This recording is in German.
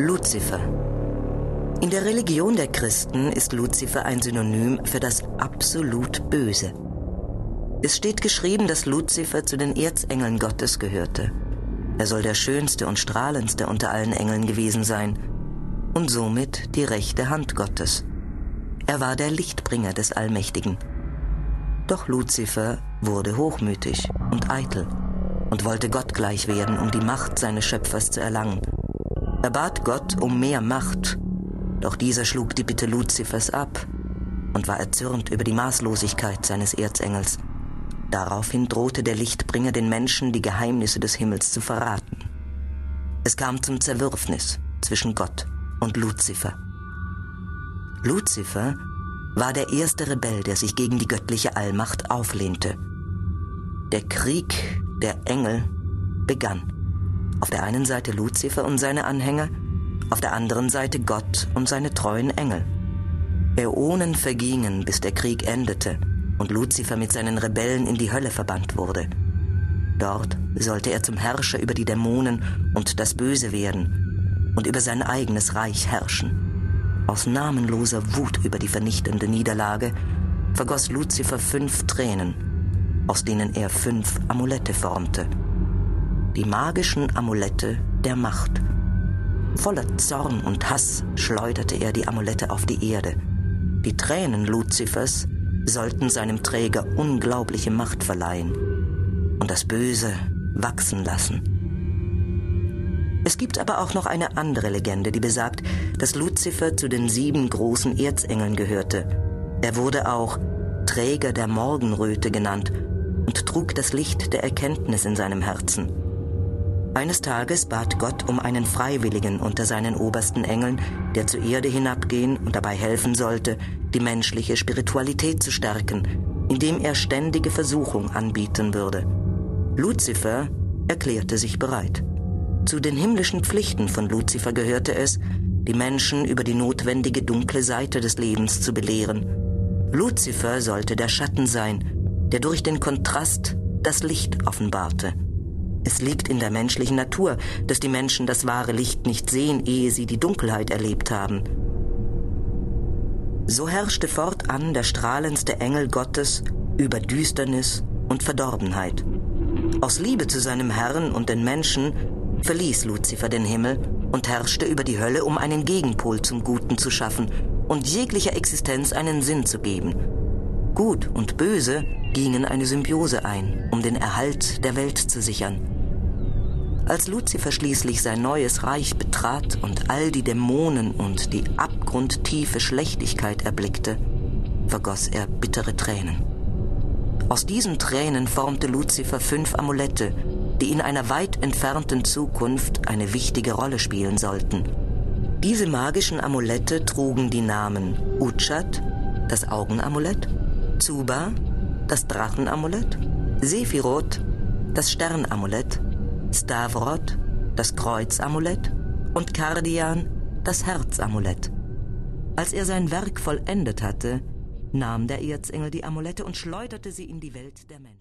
Luzifer. In der Religion der Christen ist Luzifer ein Synonym für das absolut Böse. Es steht geschrieben, dass Luzifer zu den Erzengeln Gottes gehörte. Er soll der schönste und strahlendste unter allen Engeln gewesen sein und somit die rechte Hand Gottes. Er war der Lichtbringer des Allmächtigen. Doch Luzifer wurde hochmütig und eitel und wollte Gott gleich werden, um die Macht seines Schöpfers zu erlangen. Er bat Gott um mehr Macht, doch dieser schlug die Bitte Luzifers ab und war erzürnt über die Maßlosigkeit seines Erzengels. Daraufhin drohte der Lichtbringer den Menschen die Geheimnisse des Himmels zu verraten. Es kam zum Zerwürfnis zwischen Gott und Luzifer. Luzifer war der erste Rebell, der sich gegen die göttliche Allmacht auflehnte. Der Krieg der Engel begann. Auf der einen Seite Luzifer und seine Anhänger, auf der anderen Seite Gott und seine treuen Engel. Äonen vergingen, bis der Krieg endete und Luzifer mit seinen Rebellen in die Hölle verbannt wurde. Dort sollte er zum Herrscher über die Dämonen und das Böse werden und über sein eigenes Reich herrschen. Aus namenloser Wut über die vernichtende Niederlage vergoss Luzifer fünf Tränen, aus denen er fünf Amulette formte die magischen Amulette der Macht. Voller Zorn und Hass schleuderte er die Amulette auf die Erde. Die Tränen Luzifers sollten seinem Träger unglaubliche Macht verleihen und das Böse wachsen lassen. Es gibt aber auch noch eine andere Legende, die besagt, dass Luzifer zu den sieben großen Erzengeln gehörte. Er wurde auch Träger der Morgenröte genannt und trug das Licht der Erkenntnis in seinem Herzen. Eines Tages bat Gott um einen Freiwilligen unter seinen obersten Engeln, der zur Erde hinabgehen und dabei helfen sollte, die menschliche Spiritualität zu stärken, indem er ständige Versuchung anbieten würde. Luzifer erklärte sich bereit. Zu den himmlischen Pflichten von Luzifer gehörte es, die Menschen über die notwendige dunkle Seite des Lebens zu belehren. Luzifer sollte der Schatten sein, der durch den Kontrast das Licht offenbarte. Es liegt in der menschlichen Natur, dass die Menschen das wahre Licht nicht sehen, ehe sie die Dunkelheit erlebt haben. So herrschte fortan der strahlendste Engel Gottes über Düsternis und Verdorbenheit. Aus Liebe zu seinem Herrn und den Menschen verließ Luzifer den Himmel und herrschte über die Hölle, um einen Gegenpol zum Guten zu schaffen und jeglicher Existenz einen Sinn zu geben. Gut und Böse gingen eine Symbiose ein, um den Erhalt der Welt zu sichern. Als Luzifer schließlich sein neues Reich betrat und all die Dämonen und die abgrundtiefe Schlechtigkeit erblickte, vergoss er bittere Tränen. Aus diesen Tränen formte Luzifer fünf Amulette, die in einer weit entfernten Zukunft eine wichtige Rolle spielen sollten. Diese magischen Amulette trugen die Namen Uchat, das Augenamulett, Zuba, das Drachenamulett, Sephiroth, das Sternamulett Stavrod, das Kreuzamulett, und Kardian, das Herzamulett. Als er sein Werk vollendet hatte, nahm der Erzengel die Amulette und schleuderte sie in die Welt der Menschen.